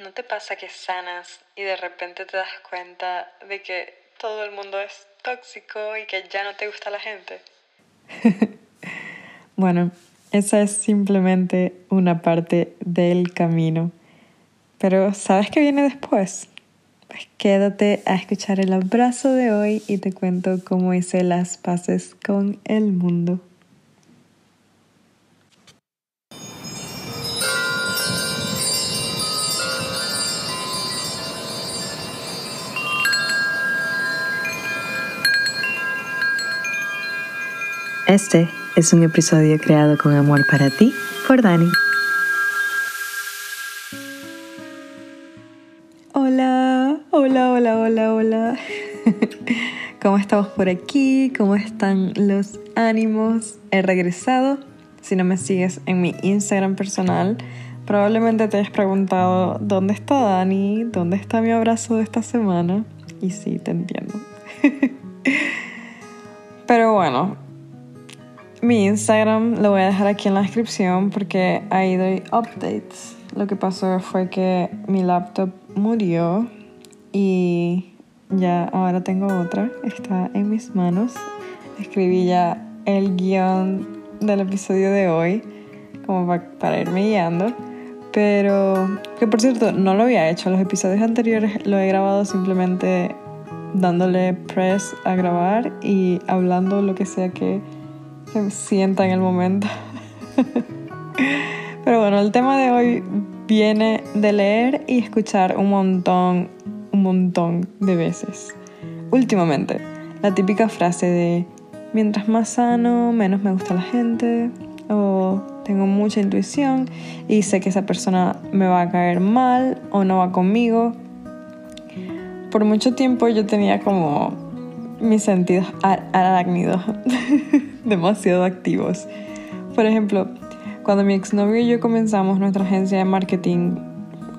¿No te pasa que sanas y de repente te das cuenta de que todo el mundo es tóxico y que ya no te gusta la gente? bueno, esa es simplemente una parte del camino. Pero ¿sabes qué viene después? Pues quédate a escuchar el abrazo de hoy y te cuento cómo hice las paces con el mundo. Este es un episodio creado con amor para ti por Dani. Hola, hola, hola, hola, hola. ¿Cómo estamos por aquí? ¿Cómo están los ánimos? He regresado. Si no me sigues en mi Instagram personal, probablemente te hayas preguntado dónde está Dani, dónde está mi abrazo de esta semana. Y sí, te entiendo. Pero bueno, mi Instagram lo voy a dejar aquí en la descripción porque ahí doy updates. Lo que pasó fue que mi laptop murió y ya ahora tengo otra. Está en mis manos. Escribí ya el guion del episodio de hoy como para irme guiando. Pero que por cierto no lo había hecho. Los episodios anteriores lo he grabado simplemente dándole press a grabar y hablando lo que sea que que sienta en el momento. Pero bueno, el tema de hoy viene de leer y escuchar un montón, un montón de veces. Últimamente, la típica frase de mientras más sano, menos me gusta la gente, o tengo mucha intuición y sé que esa persona me va a caer mal o no va conmigo. Por mucho tiempo yo tenía como mis sentidos arácnidos demasiado activos. Por ejemplo, cuando mi exnovio y yo comenzamos nuestra agencia de marketing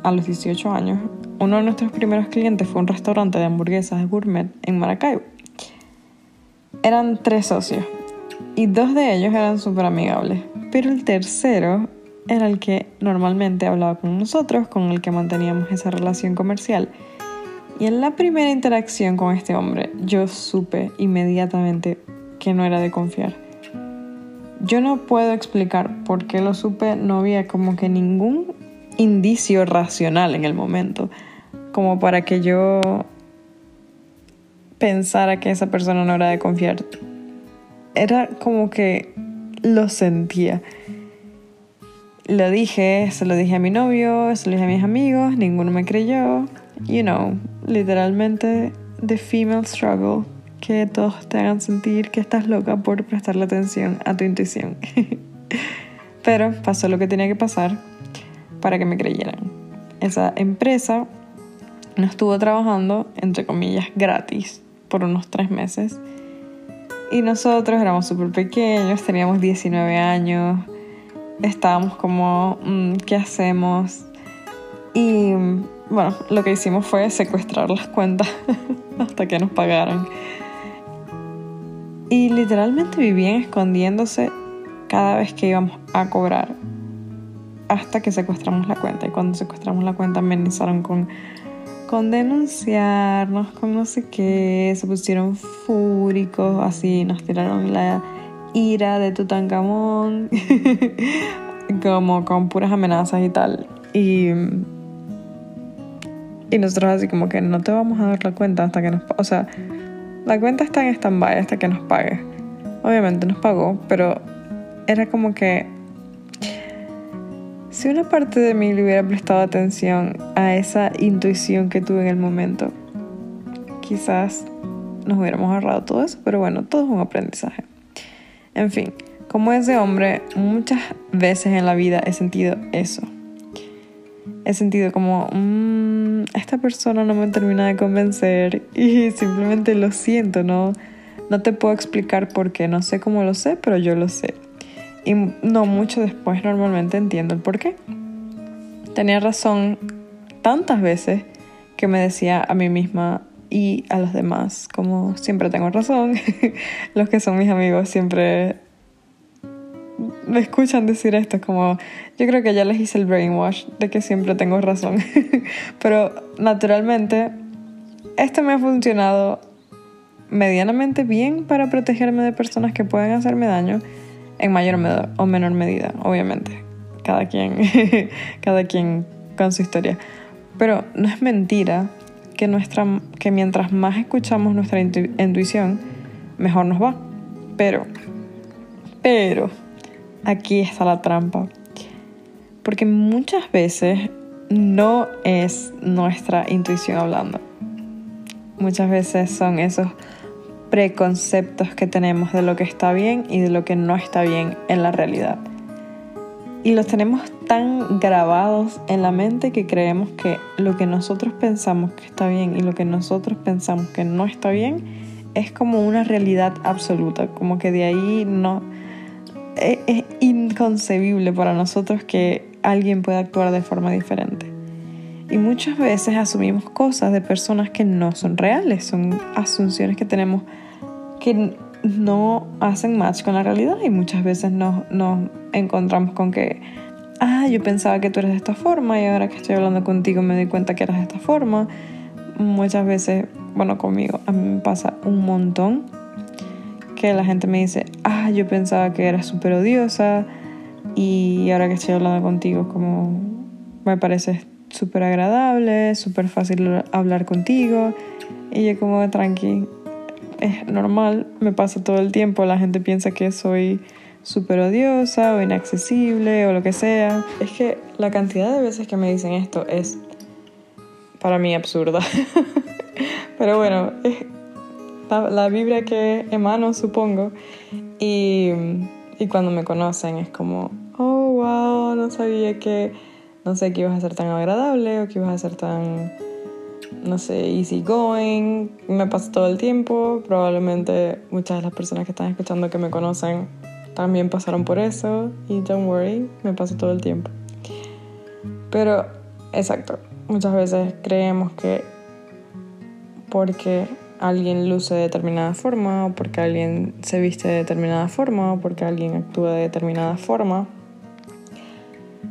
a los 18 años, uno de nuestros primeros clientes fue un restaurante de hamburguesas gourmet en Maracaibo. Eran tres socios y dos de ellos eran súper amigables, pero el tercero era el que normalmente hablaba con nosotros, con el que manteníamos esa relación comercial y en la primera interacción con este hombre, yo supe inmediatamente que no era de confiar. Yo no puedo explicar por qué lo supe, no había como que ningún indicio racional en el momento, como para que yo pensara que esa persona no era de confiar. Era como que lo sentía. Lo dije, se lo dije a mi novio, se lo dije a mis amigos, ninguno me creyó you know, literalmente the female struggle, que todos te hagan sentir que estás loca por prestarle atención a tu intuición. Pero pasó lo que tenía que pasar para que me creyeran. Esa empresa no estuvo trabajando, entre comillas, gratis por unos tres meses. Y nosotros éramos súper pequeños, teníamos 19 años, estábamos como, mm, ¿qué hacemos? Y bueno, lo que hicimos fue secuestrar las cuentas hasta que nos pagaran. Y literalmente vivían escondiéndose cada vez que íbamos a cobrar hasta que secuestramos la cuenta. Y cuando secuestramos la cuenta amenazaron con, con denunciarnos, con no sé qué, se pusieron fúricos, así nos tiraron la ira de Tutankamón, como con puras amenazas y tal. Y y nosotros así como que no te vamos a dar la cuenta hasta que nos... O sea, la cuenta está en stand-by hasta que nos pague. Obviamente nos pagó, pero era como que... Si una parte de mí le hubiera prestado atención a esa intuición que tuve en el momento, quizás nos hubiéramos ahorrado todo eso, pero bueno, todo es un aprendizaje. En fin, como ese hombre, muchas veces en la vida he sentido eso he sentido como, mmm, esta persona no me termina de convencer y simplemente lo siento, no, no te puedo explicar por qué, no sé cómo lo sé, pero yo lo sé. Y no mucho después normalmente entiendo el por qué. Tenía razón tantas veces que me decía a mí misma y a los demás, como siempre tengo razón, los que son mis amigos siempre me escuchan decir esto, es como, yo creo que ya les hice el brainwash de que siempre tengo razón. Pero naturalmente, esto me ha funcionado medianamente bien para protegerme de personas que pueden hacerme daño en mayor o menor medida, obviamente. Cada quien, cada quien con su historia. Pero no es mentira que, nuestra, que mientras más escuchamos nuestra intuición, mejor nos va. Pero, pero, aquí está la trampa. Porque muchas veces no es nuestra intuición hablando. Muchas veces son esos preconceptos que tenemos de lo que está bien y de lo que no está bien en la realidad. Y los tenemos tan grabados en la mente que creemos que lo que nosotros pensamos que está bien y lo que nosotros pensamos que no está bien es como una realidad absoluta, como que de ahí no... Es, inconcebible para nosotros que alguien pueda actuar de forma diferente. Y muchas veces asumimos cosas de personas que no son reales, son asunciones que tenemos que no hacen match con la realidad y muchas veces nos, nos encontramos con que, ah, yo pensaba que tú eres de esta forma y ahora que estoy hablando contigo me doy cuenta que eres de esta forma. Muchas veces, bueno, conmigo, a mí me pasa un montón que la gente me dice, ah, yo pensaba que eras súper odiosa y ahora que estoy hablando contigo como me parece súper agradable, súper fácil hablar contigo y yo como tranqui, es normal, me pasa todo el tiempo, la gente piensa que soy súper odiosa o inaccesible o lo que sea. Es que la cantidad de veces que me dicen esto es para mí absurda. Pero bueno, es la, vibra que emano, supongo. Y, y cuando me conocen es como, oh, wow, no sabía que, no sé, que ibas a ser tan agradable o que ibas a ser tan no sé, easy going, me pasa todo el tiempo, probablemente muchas de las personas que están escuchando que me conocen también pasaron por eso y don't worry, me pasa todo el tiempo. Pero, exacto, muchas veces creemos que porque alguien luce de determinada forma o porque alguien se viste de determinada forma o porque alguien actúa de determinada forma,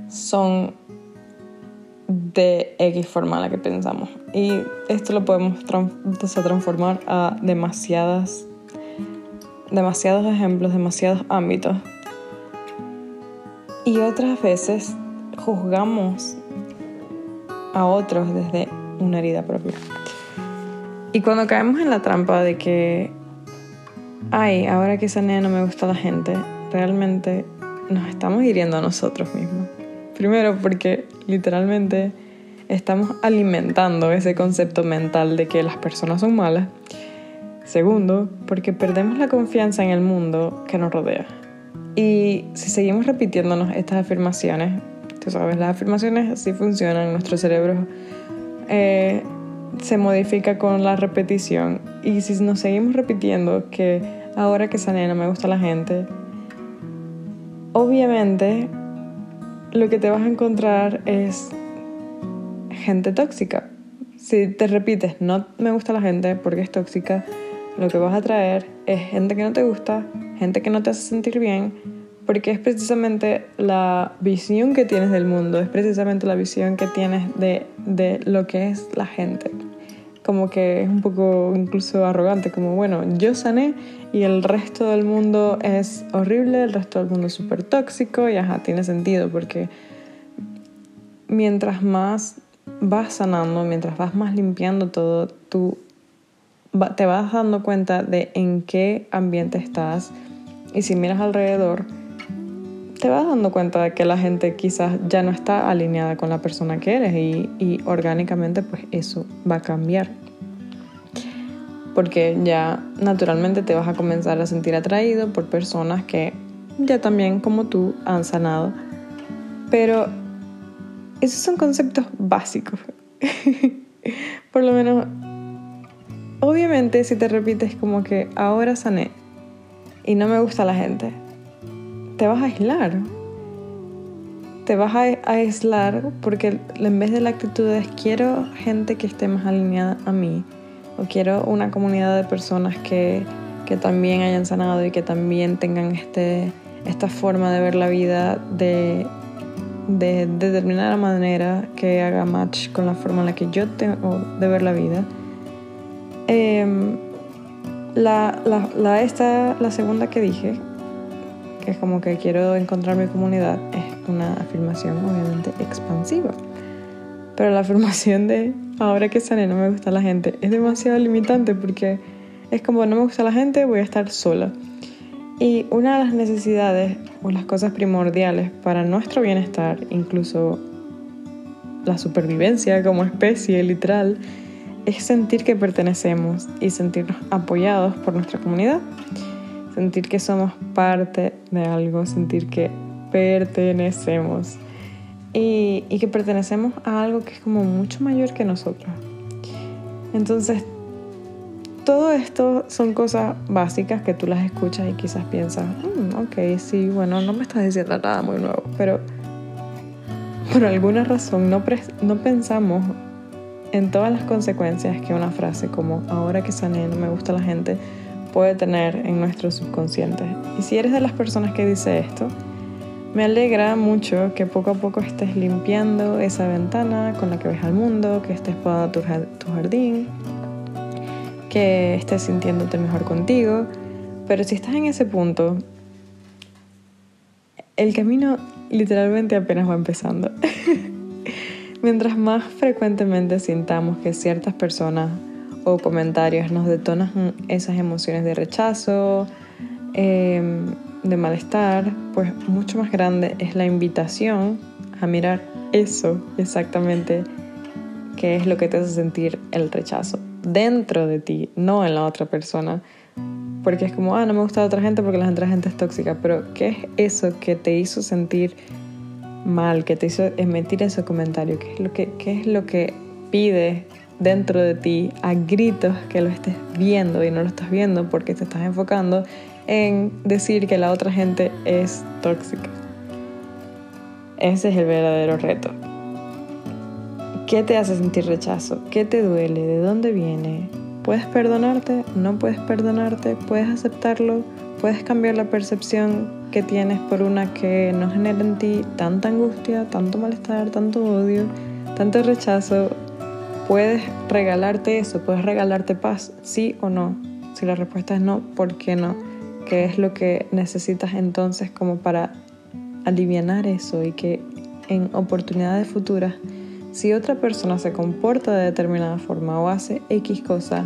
son de X forma la que pensamos. Y esto lo podemos transformar a demasiadas, demasiados ejemplos, demasiados ámbitos. Y otras veces juzgamos a otros desde una herida propia. Y cuando caemos en la trampa de que, ay, ahora que esa no me gusta la gente, realmente nos estamos hiriendo a nosotros mismos. Primero porque literalmente estamos alimentando ese concepto mental de que las personas son malas. Segundo, porque perdemos la confianza en el mundo que nos rodea. Y si seguimos repitiéndonos estas afirmaciones, tú sabes, las afirmaciones así funcionan, nuestro cerebro eh, se modifica con la repetición. Y si nos seguimos repitiendo que ahora que esa nena me gusta la gente, obviamente lo que te vas a encontrar es gente tóxica. Si te repites, no me gusta la gente porque es tóxica, lo que vas a traer es gente que no te gusta, gente que no te hace sentir bien, porque es precisamente la visión que tienes del mundo, es precisamente la visión que tienes de, de lo que es la gente. Como que es un poco incluso arrogante, como bueno, yo sané y el resto del mundo es horrible, el resto del mundo es súper tóxico y ajá, tiene sentido porque mientras más vas sanando, mientras vas más limpiando todo, tú te vas dando cuenta de en qué ambiente estás y si miras alrededor, te vas dando cuenta de que la gente quizás ya no está alineada con la persona que eres y, y orgánicamente pues eso va a cambiar porque ya naturalmente te vas a comenzar a sentir atraído por personas que ya también como tú han sanado. Pero esos son conceptos básicos. por lo menos, obviamente si te repites como que ahora sané y no me gusta la gente, te vas a aislar. Te vas a aislar porque en vez de la actitud es quiero gente que esté más alineada a mí o quiero una comunidad de personas que, que también hayan sanado y que también tengan este, esta forma de ver la vida de, de, determinada manera que haga match con la forma en la que yo tengo de ver la vida. Em, la, la, esta, la segunda que dije, que es como que quiero encontrar mi comunidad, es una afirmación obviamente expansiva. Pero la afirmación de ahora que sane no me gusta la gente es demasiado limitante porque es como no me gusta la gente, voy a estar sola. Y una de las necesidades o las cosas primordiales para nuestro bienestar, incluso la supervivencia como especie literal, es sentir que pertenecemos y sentirnos apoyados por nuestra comunidad. Sentir que somos parte de algo, sentir que pertenecemos y, que pertenecemos a algo que es como mucho mayor que nosotros. Entonces, todo esto son cosas básicas que tú las escuchas y quizás piensas, mm, ok, sí, bueno, no me estás diciendo nada muy nuevo, pero por alguna razón no, no pensamos en todas las consecuencias que una frase como ahora que sané no me gusta la gente puede tener en nuestro subconsciente. Y si eres de las personas que dice esto, me alegra mucho que poco a poco estés limpiando esa ventana con la que ves al mundo, que estés podando tu, jardín, que estés sintiéndote mejor contigo. Pero si estás en ese punto, el camino literalmente apenas va empezando. Mientras más frecuentemente sintamos que ciertas personas o comentarios nos detonan esas emociones de rechazo, eh, de malestar, pues mucho más grande es la invitación a mirar eso exactamente que es lo que te hace sentir el rechazo dentro de ti, no en la otra persona. Porque es como, ah, no me gusta otra gente porque la otra gente es tóxica, pero ¿qué es eso que te hizo sentir mal, que te hizo emitir ese comentario? ¿Qué es lo que, qué es lo que pide dentro de ti a gritos que lo estés viendo y no lo estás viendo porque te estás enfocando en decir que la otra gente es tóxica. Ese es el verdadero reto. ¿Qué te hace sentir rechazo? ¿Qué te duele? ¿De dónde viene? ¿Puedes perdonarte? ¿No puedes perdonarte? ¿Puedes aceptarlo? ¿Puedes cambiar la percepción que tienes por una que no genera en ti tanta angustia, tanto malestar, tanto odio, tanto rechazo? ¿Puedes regalarte eso? ¿Puedes regalarte paz? ¿Sí o no? Si la respuesta es no, ¿por qué no? qué es lo que necesitas entonces como para aliviar eso y que en oportunidades futuras, si otra persona se comporta de determinada forma o hace X cosa,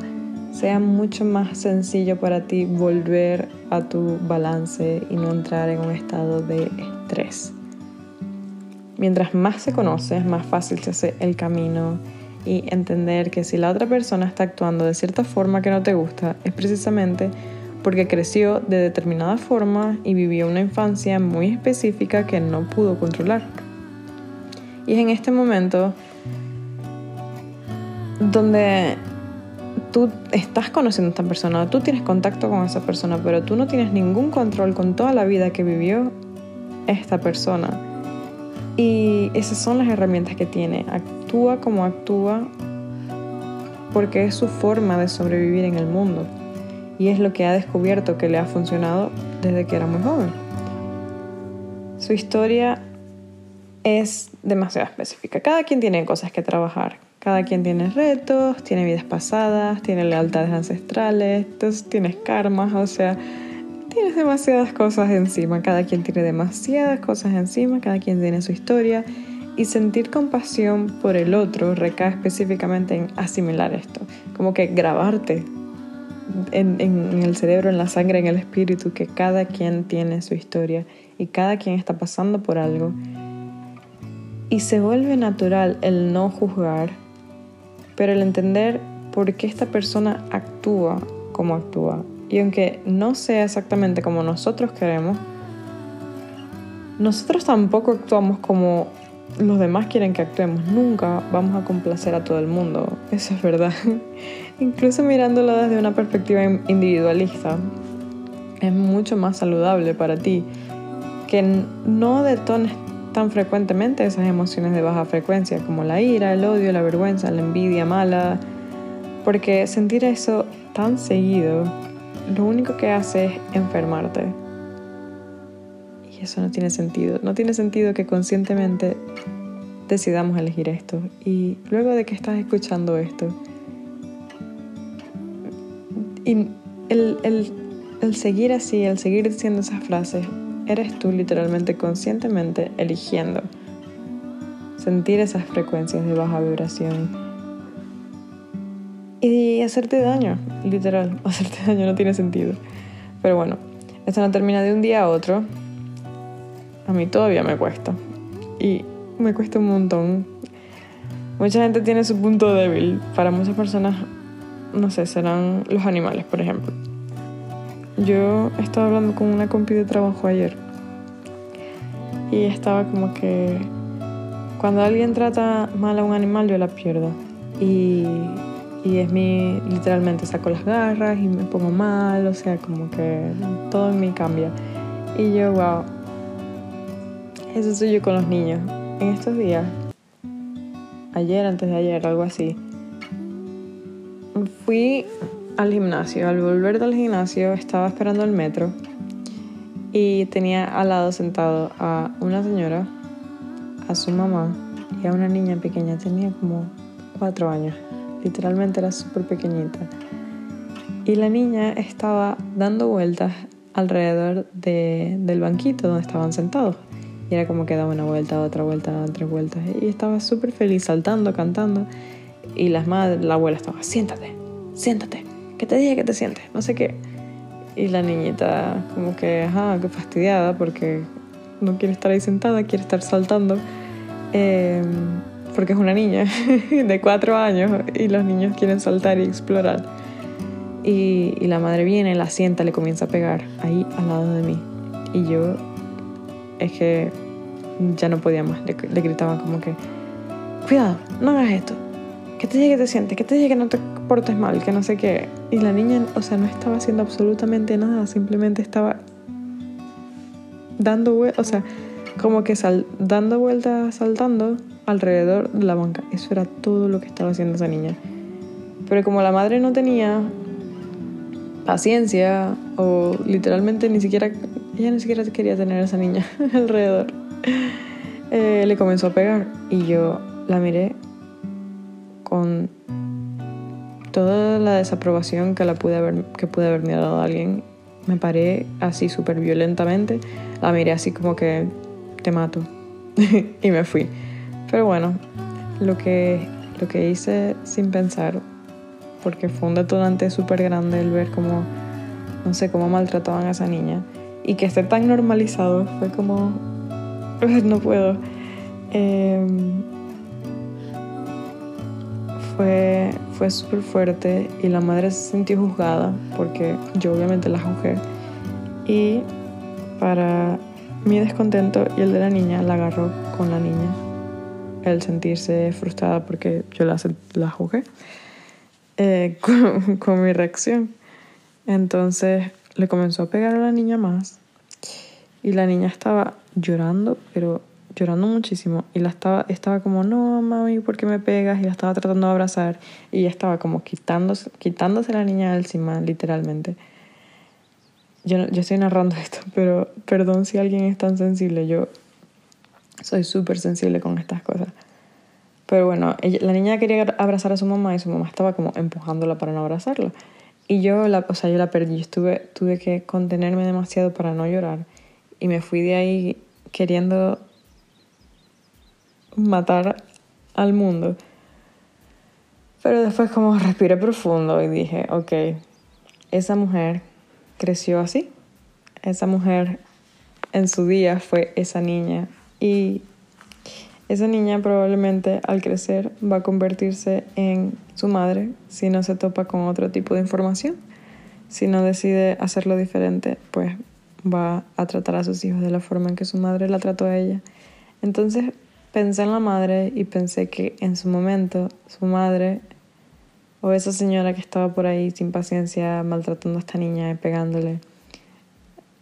sea mucho más sencillo para ti volver a tu balance y no entrar en un estado de estrés. Mientras más se conoce, más fácil se hace el camino y entender que si la otra persona está actuando de cierta forma que no te gusta, es precisamente porque creció de determinada forma y vivió una infancia muy específica que no pudo controlar. Y es en este momento donde tú estás conociendo a esta persona, tú tienes contacto con esa persona, pero tú no tienes ningún control con toda la vida que vivió esta persona. Y esas son las herramientas que tiene. Actúa como actúa porque es su forma de sobrevivir en el mundo y es lo que ha descubierto que le ha funcionado desde que era muy joven. Su historia es demasiado específica. Cada quien tiene cosas que trabajar. Cada quien tiene retos, tiene vidas pasadas, tiene lealtades ancestrales, entonces tienes karmas, o sea, tienes demasiadas cosas encima. Cada quien tiene demasiadas cosas encima, cada quien tiene su historia. Y sentir compasión por el otro recae específicamente en asimilar esto, como que grabarte en, el cerebro, en la sangre, en el espíritu, que cada quien tiene su historia y cada quien está pasando por algo. Y se vuelve natural el no juzgar, pero el entender por qué esta persona actúa como actúa. Y aunque no sea exactamente como nosotros queremos, nosotros tampoco actuamos como los demás quieren que actuemos. Nunca vamos a complacer a todo el mundo. Eso es verdad. Incluso mirándolo desde una perspectiva individualista, es mucho más saludable para ti que no detones tan frecuentemente esas emociones de baja frecuencia como la ira, el odio, la vergüenza, la envidia mala, porque sentir eso tan seguido lo único que hace es enfermarte. Eso no tiene sentido. No tiene sentido que conscientemente decidamos elegir esto. Y luego de que estás escuchando esto, y el, el, el seguir así, el seguir diciendo esas frases, eres tú literalmente conscientemente eligiendo sentir esas frecuencias de baja vibración y hacerte daño, literal, hacerte daño no tiene sentido. Pero bueno, esto no termina de un día a otro. A mí todavía me cuesta. Y me cuesta un montón. Mucha gente tiene su punto débil. Para muchas personas, no sé, serán los animales, por ejemplo. Yo estaba hablando con una compi de trabajo ayer. Y estaba como que cuando alguien trata mal a un animal, yo la pierdo. Y y es mi, literalmente saco las garras y me pongo mal, o sea, como que todo en mí cambia. Y yo, wow, eso soy yo con los niños. En estos días, ayer, antes de ayer, algo así, fui al gimnasio. Al volver del gimnasio estaba esperando el metro y tenía al lado sentado a una señora, a su mamá y a una niña pequeña, tenía como cuatro años literalmente era súper pequeñita. Y la niña estaba dando vueltas alrededor de, del banquito donde estaban sentados. Y era como que daba una vuelta, otra vuelta, tres vueltas. Y estaba súper feliz saltando, cantando. Y las madres, la abuela estaba, siéntate, siéntate, que te dije que te sientes, no sé qué. Y la niñita como que, ajá, qué fastidiada porque no quiere estar ahí sentada, quiere estar saltando. Eh, porque es una niña de cuatro años y los niños quieren saltar y explorar. Y, la madre viene, la sienta, le comienza a pegar ahí al lado de mí. Y yo es que ya no podía más, le, le gritaban como que, cuidado, no hagas esto, que te llegue que te sientes, que te llegue que no te portes mal, que no sé qué. Y la niña, o sea, no estaba haciendo absolutamente nada, simplemente estaba dando vueltas, o sea, como que sal, dando vueltas, saltando alrededor de la banca. Eso era todo lo que estaba haciendo esa niña. Pero como la madre no tenía paciencia o literalmente ni siquiera, ella ni siquiera quería tener a esa niña alrededor, eh, le comenzó a pegar y yo la miré con toda la desaprobación que, la pude haber, que pude haber mirado a alguien. Me paré así súper violentamente, la miré así como que te mato y me fui. Pero bueno, lo que, lo que hice sin pensar, porque fue un detonante súper grande el ver cómo, no sé, cómo maltrataban a esa niña y que esté tan normalizado, fue como, no puedo. Em, fue fue súper fuerte y la madre se sintió juzgada porque yo obviamente la juzgué y para mi descontento y el de la niña la agarró con la niña el sentirse frustrada porque yo la, la jugué eh, con, mi reacción. Entonces le comenzó a pegar a la niña más y la niña estaba llorando, pero llorando muchísimo y la estaba, estaba como, no, mami, ¿por qué me pegas? Y la estaba tratando de abrazar y ella estaba como quitándose, quitándose la niña encima, literalmente. Yo, yo estoy narrando esto, pero perdón si alguien es tan sensible, yo soy súper sensible con estas cosas. Pero bueno, la niña quería abrazar a su mamá y su mamá estaba como empujándola para no abrazarla. Y yo la, o sea, yo la perdí. Estuve, tuve que contenerme demasiado para no llorar. Y me fui de ahí queriendo matar al mundo. Pero después como respiré profundo y dije, ok, esa mujer creció así. Esa mujer en su día fue esa niña y esa niña probablemente al crecer va a convertirse en su madre si no se topa con otro tipo de información. Si no decide hacerlo diferente, pues va a tratar a sus hijos de la forma en que su madre la trató a ella. Entonces pensé en la madre y pensé que en su momento su madre o esa señora que estaba por ahí sin paciencia maltratando a esta niña y pegándole,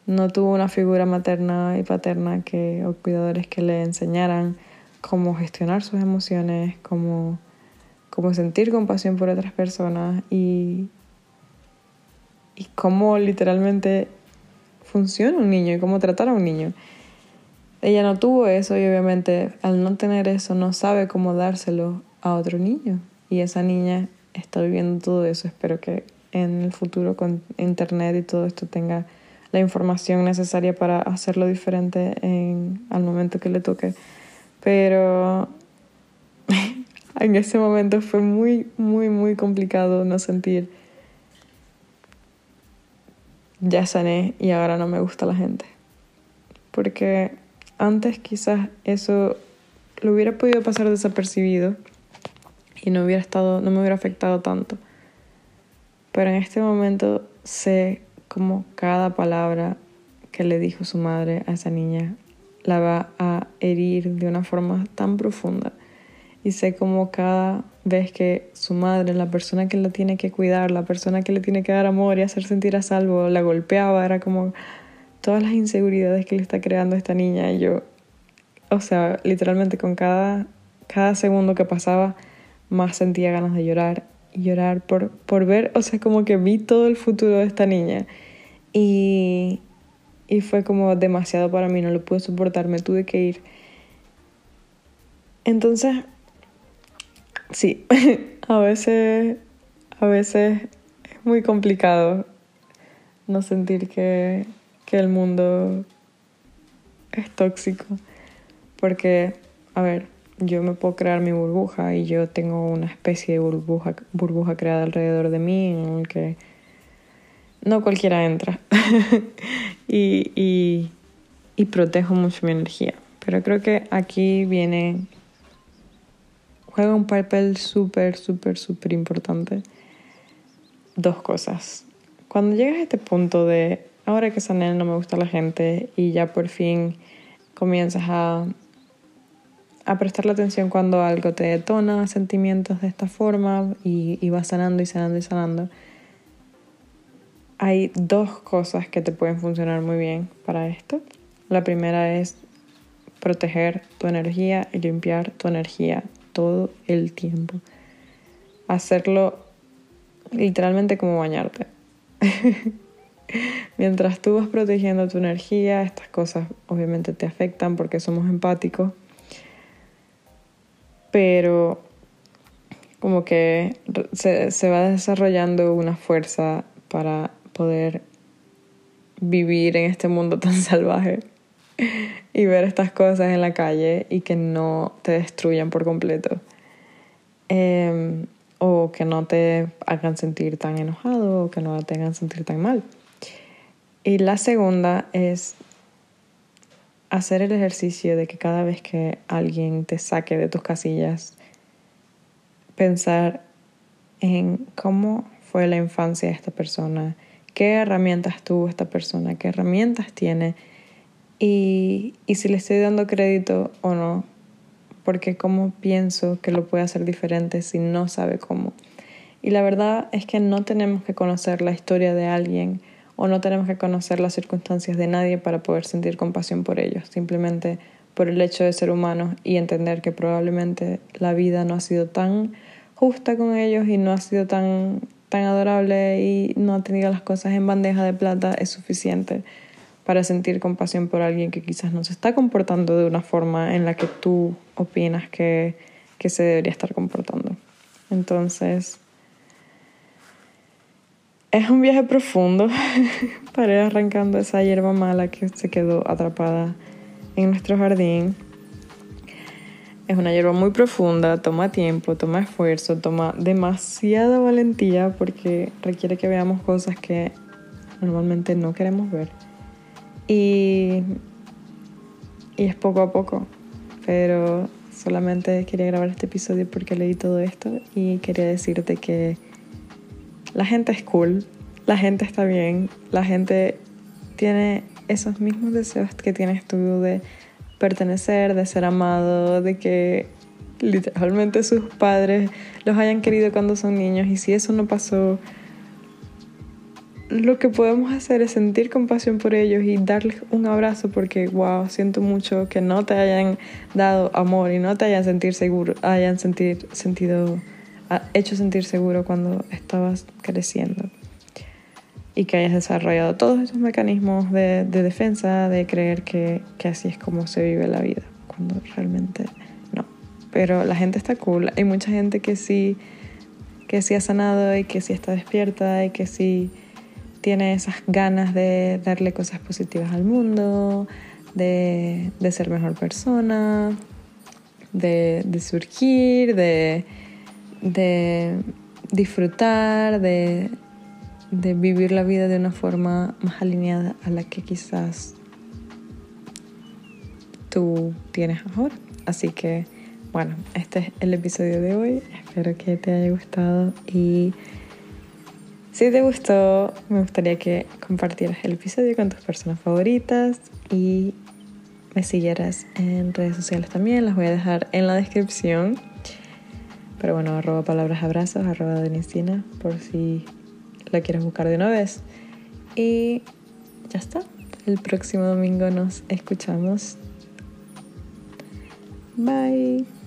no tuvo una figura materna y paterna que, o cuidadores que le enseñaran cómo gestionar sus emociones, cómo, cómo sentir compasión por otras personas y, y cómo literalmente funciona un niño y cómo tratar a un niño. ella no tuvo eso y obviamente al no tener eso no sabe cómo dárselo a otro niño. Y esa niña está viviendo todo eso. Espero que en el futuro con internet y todo esto tenga la información necesaria para hacerlo diferente en, al momento que le toque. Pero en ese momento fue muy, muy, muy complicado no sentir ya sané y ahora no me gusta la gente. Porque antes quizás eso lo hubiera podido pasar desapercibido y no hubiera estado, no me hubiera afectado tanto. Pero en este momento sé como cada palabra que le dijo su madre a esa niña la va a herir de una forma tan profunda. Y sé como cada vez que su madre, la persona que la tiene que cuidar, la persona que le tiene que dar amor y hacer sentir a salvo, la golpeaba, era como todas las inseguridades que le está creando esta niña. Y yo, o sea, literalmente con cada, cada segundo que pasaba, más sentía ganas de llorar y llorar por, por ver, o sea, como que vi todo el futuro de esta niña. Y, y fue como demasiado para mí, no lo pude soportar, me tuve que ir. Entonces, sí, a veces, a veces es muy complicado no sentir que, que el mundo es tóxico. Porque, a ver, yo me puedo crear mi burbuja y yo tengo una especie de burbuja, burbuja creada alrededor de mí en el que no cualquiera entra y, y, y, protejo mucho mi energía. Pero creo que aquí viene, juega un papel súper, súper, súper importante. Dos cosas. Cuando llegas a este punto de, ahora que sané no me gusta la gente y ya por fin comienzas a a prestarle atención cuando algo te detona sentimientos de esta forma y, y vas sanando y sanando y sanando. Hay dos cosas que te pueden funcionar muy bien para esto. La primera es proteger tu energía y limpiar tu energía todo el tiempo. Hacerlo literalmente como bañarte. Mientras tú vas protegiendo tu energía, estas cosas obviamente te afectan porque somos empáticos pero como que se, se va desarrollando una fuerza para poder vivir en este mundo tan salvaje y ver estas cosas en la calle y que no te destruyan por completo. Em, o que no te hagan sentir tan enojado o que no te hagan sentir tan mal. Y la segunda es hacer el ejercicio de que cada vez que alguien te saque de tus casillas, pensar en cómo fue la infancia de esta persona, qué herramientas tuvo esta persona, qué herramientas tiene y, y si le estoy dando crédito o no, porque cómo pienso que lo puede hacer diferente si no sabe cómo. Y la verdad es que no tenemos que conocer la historia de alguien o no tenemos que conocer las circunstancias de nadie para poder sentir compasión por ellos, simplemente por el hecho de ser humanos y entender que probablemente la vida no ha sido tan justa con ellos y no ha sido tan, tan adorable y no ha tenido las cosas en bandeja de plata es suficiente para sentir compasión por alguien que quizás no se está comportando de una forma en la que tú opinas que, que se debería estar comportando. Entonces, es un viaje profundo para ir arrancando esa hierba mala que se quedó atrapada en nuestro jardín. Es una hierba muy profunda, toma tiempo, toma esfuerzo, toma demasiada valentía porque requiere que veamos cosas que normalmente no queremos ver. Y, y es poco a poco, pero solamente quería grabar este episodio porque leí todo esto y quería decirte que la gente es cool, la gente está bien, la gente tiene esos mismos deseos que tienes tú de pertenecer, de ser amado, de que literalmente sus padres los hayan querido cuando son niños y si eso no pasó, lo que podemos hacer es sentir compasión por ellos y darles un abrazo porque, wow, siento mucho que no te hayan dado amor y no te hayan sentir seguro, hayan sentir, sentido hecho sentir seguro cuando estabas creciendo. y que hayas desarrollado todos estos mecanismos de, de defensa, de creer que, que así es como se vive la vida, cuando realmente no. Pero la gente está cool, hay mucha gente que sí, que sí ha sanado y que sí está despierta y que sí tiene esas ganas de darle cosas positivas al mundo, de, de ser mejor persona, de, de surgir, de, de disfrutar, de, de vivir la vida de una forma más alineada a la que quizás tú tienes ahora. Así que, bueno, este es el episodio de hoy. Espero que te haya gustado y si te gustó, me gustaría que compartieras el episodio con tus personas favoritas y me siguieras en redes sociales también. Las voy a dejar en la descripción. Pero bueno, arroba palabras abrazos, arroba denisina, por si la quieres buscar de una vez. Y ya está. El próximo domingo nos escuchamos. Bye.